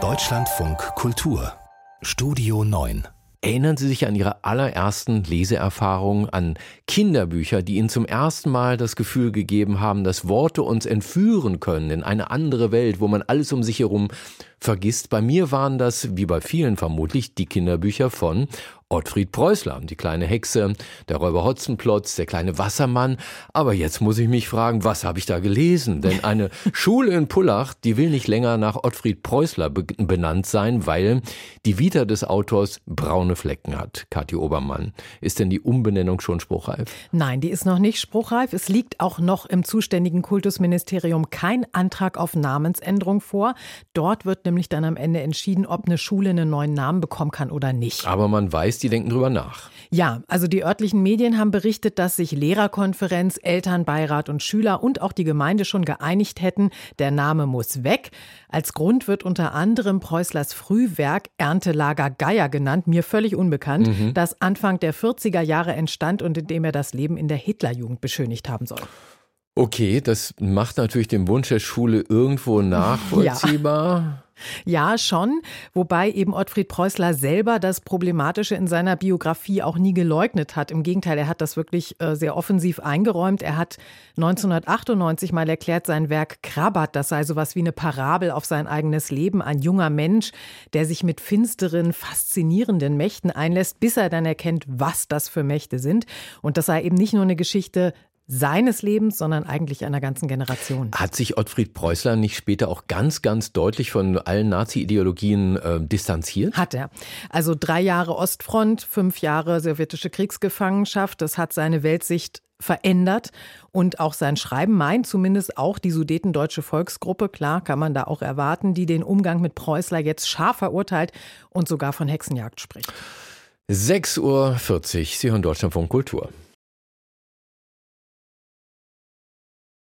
Deutschlandfunk Kultur. Studio 9 Erinnern Sie sich an Ihre allerersten Leseerfahrungen, an Kinderbücher, die Ihnen zum ersten Mal das Gefühl gegeben haben, dass Worte uns entführen können in eine andere Welt, wo man alles um sich herum vergisst? Bei mir waren das, wie bei vielen vermutlich, die Kinderbücher von Ottfried Preußler, die kleine Hexe, der Räuber Hotzenplotz, der kleine Wassermann. Aber jetzt muss ich mich fragen, was habe ich da gelesen? Denn eine Schule in Pullach, die will nicht länger nach Ottfried Preußler benannt sein, weil die Vita des Autors braune Flecken hat. Kathi Obermann. Ist denn die Umbenennung schon spruchreif? Nein, die ist noch nicht spruchreif. Es liegt auch noch im zuständigen Kultusministerium kein Antrag auf Namensänderung vor. Dort wird nämlich dann am Ende entschieden, ob eine Schule einen neuen Namen bekommen kann oder nicht. Aber man weiß, die denken drüber nach. Ja, also die örtlichen Medien haben berichtet, dass sich Lehrerkonferenz, Elternbeirat und Schüler und auch die Gemeinde schon geeinigt hätten, der Name muss weg. Als Grund wird unter anderem Preußlers Frühwerk Erntelager Geier genannt, mir völlig unbekannt, mhm. das Anfang der 40er Jahre entstand und in dem er das Leben in der Hitlerjugend beschönigt haben soll. Okay, das macht natürlich den Wunsch der Schule irgendwo nachvollziehbar. Ja. Ja, schon. Wobei eben Ottfried Preußler selber das Problematische in seiner Biografie auch nie geleugnet hat. Im Gegenteil, er hat das wirklich äh, sehr offensiv eingeräumt. Er hat 1998 mal erklärt, sein Werk Krabbert, das sei sowas wie eine Parabel auf sein eigenes Leben. Ein junger Mensch, der sich mit finsteren, faszinierenden Mächten einlässt, bis er dann erkennt, was das für Mächte sind. Und das sei eben nicht nur eine Geschichte seines Lebens, sondern eigentlich einer ganzen Generation. Hat sich Ottfried Preußler nicht später auch ganz, ganz deutlich von allen Nazi-Ideologien äh, distanziert? Hat er. Also drei Jahre Ostfront, fünf Jahre sowjetische Kriegsgefangenschaft, das hat seine Weltsicht verändert und auch sein Schreiben meint zumindest auch die Sudetendeutsche Volksgruppe, klar kann man da auch erwarten, die den Umgang mit Preußler jetzt scharf verurteilt und sogar von Hexenjagd spricht. 6.40 Uhr, Sie hören Deutschland von Kultur.